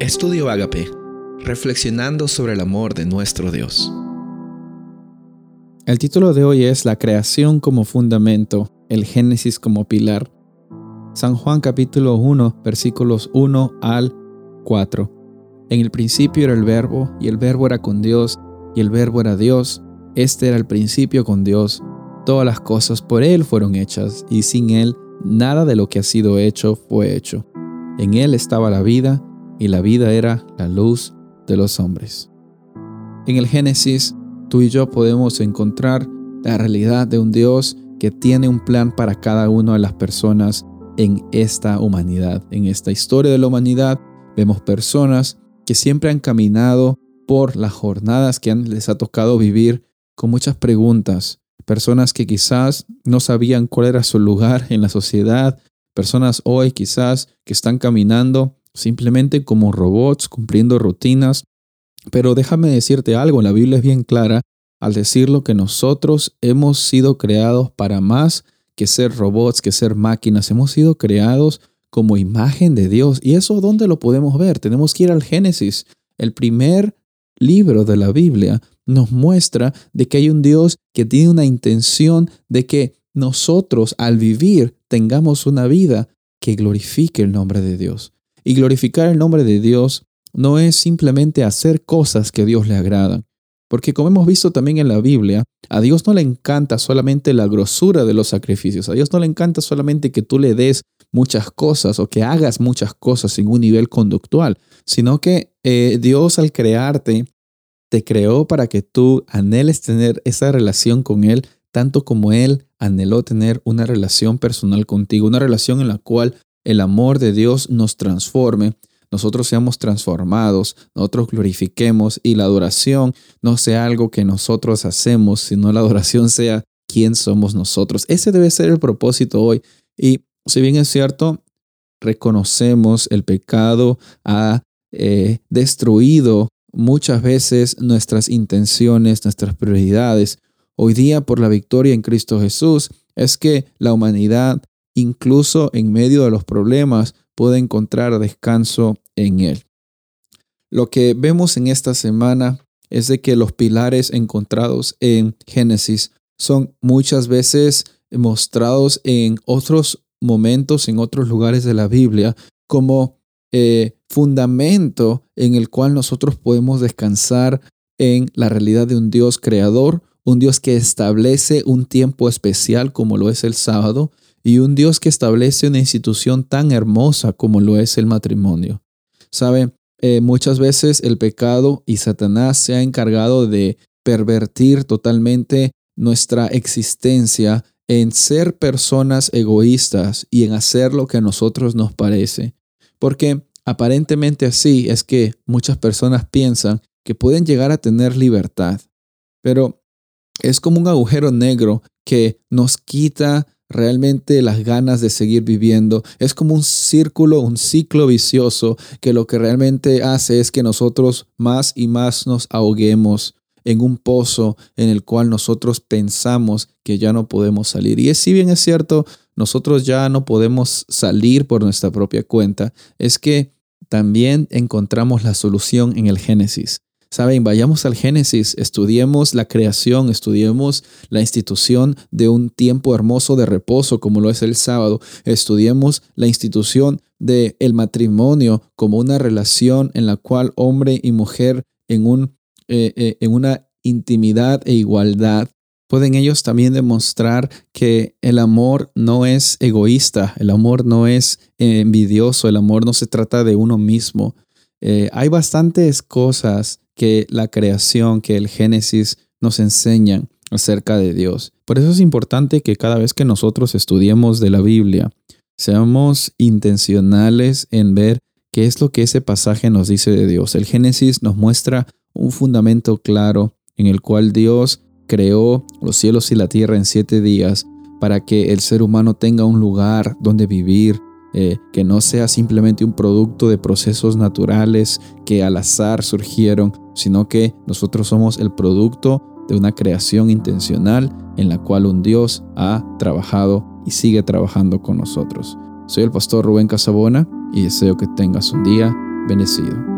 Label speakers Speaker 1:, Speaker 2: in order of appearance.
Speaker 1: Estudio Agape, reflexionando sobre el amor de nuestro Dios.
Speaker 2: El título de hoy es La creación como fundamento, el Génesis como pilar. San Juan capítulo 1, versículos 1 al 4. En el principio era el verbo, y el verbo era con Dios, y el verbo era Dios. Este era el principio con Dios. Todas las cosas por Él fueron hechas, y sin Él nada de lo que ha sido hecho fue hecho. En Él estaba la vida, y la vida era la luz de los hombres. En el Génesis, tú y yo podemos encontrar la realidad de un Dios que tiene un plan para cada una de las personas en esta humanidad. En esta historia de la humanidad vemos personas que siempre han caminado por las jornadas que les ha tocado vivir con muchas preguntas. Personas que quizás no sabían cuál era su lugar en la sociedad. Personas hoy quizás que están caminando simplemente como robots cumpliendo rutinas. Pero déjame decirte algo, la Biblia es bien clara al decirlo que nosotros hemos sido creados para más que ser robots, que ser máquinas. Hemos sido creados como imagen de Dios. ¿Y eso dónde lo podemos ver? Tenemos que ir al Génesis. El primer libro de la Biblia nos muestra de que hay un Dios que tiene una intención de que nosotros al vivir tengamos una vida que glorifique el nombre de Dios. Y glorificar el nombre de Dios no es simplemente hacer cosas que a Dios le agradan. Porque como hemos visto también en la Biblia, a Dios no le encanta solamente la grosura de los sacrificios. A Dios no le encanta solamente que tú le des muchas cosas o que hagas muchas cosas en un nivel conductual, sino que eh, Dios al crearte te creó para que tú anheles tener esa relación con Él, tanto como Él anheló tener una relación personal contigo, una relación en la cual el amor de Dios nos transforme, nosotros seamos transformados, nosotros glorifiquemos y la adoración no sea algo que nosotros hacemos, sino la adoración sea quién somos nosotros. Ese debe ser el propósito hoy. Y si bien es cierto, reconocemos el pecado ha eh, destruido muchas veces nuestras intenciones, nuestras prioridades. Hoy día, por la victoria en Cristo Jesús, es que la humanidad incluso en medio de los problemas, puede encontrar descanso en Él. Lo que vemos en esta semana es de que los pilares encontrados en Génesis son muchas veces mostrados en otros momentos, en otros lugares de la Biblia, como eh, fundamento en el cual nosotros podemos descansar en la realidad de un Dios creador, un Dios que establece un tiempo especial como lo es el sábado, y un Dios que establece una institución tan hermosa como lo es el matrimonio. Sabe, eh, muchas veces el pecado y Satanás se ha encargado de pervertir totalmente nuestra existencia en ser personas egoístas y en hacer lo que a nosotros nos parece. Porque aparentemente así es que muchas personas piensan que pueden llegar a tener libertad. Pero es como un agujero negro que nos quita realmente las ganas de seguir viviendo. Es como un círculo, un ciclo vicioso que lo que realmente hace es que nosotros más y más nos ahoguemos en un pozo en el cual nosotros pensamos que ya no podemos salir. Y es, si bien es cierto, nosotros ya no podemos salir por nuestra propia cuenta, es que también encontramos la solución en el Génesis. Saben, vayamos al Génesis, estudiemos la creación, estudiemos la institución de un tiempo hermoso de reposo como lo es el sábado, estudiemos la institución del el matrimonio como una relación en la cual hombre y mujer en, un, eh, eh, en una intimidad e igualdad pueden ellos también demostrar que el amor no es egoísta, el amor no es envidioso, el amor no se trata de uno mismo. Eh, hay bastantes cosas que la creación, que el Génesis nos enseñan acerca de Dios. Por eso es importante que cada vez que nosotros estudiemos de la Biblia, seamos intencionales en ver qué es lo que ese pasaje nos dice de Dios. El Génesis nos muestra un fundamento claro en el cual Dios creó los cielos y la tierra en siete días para que el ser humano tenga un lugar donde vivir, eh, que no sea simplemente un producto de procesos naturales que al azar surgieron, sino que nosotros somos el producto de una creación intencional en la cual un Dios ha trabajado y sigue trabajando con nosotros. Soy el pastor Rubén Casabona y deseo que tengas un día bendecido.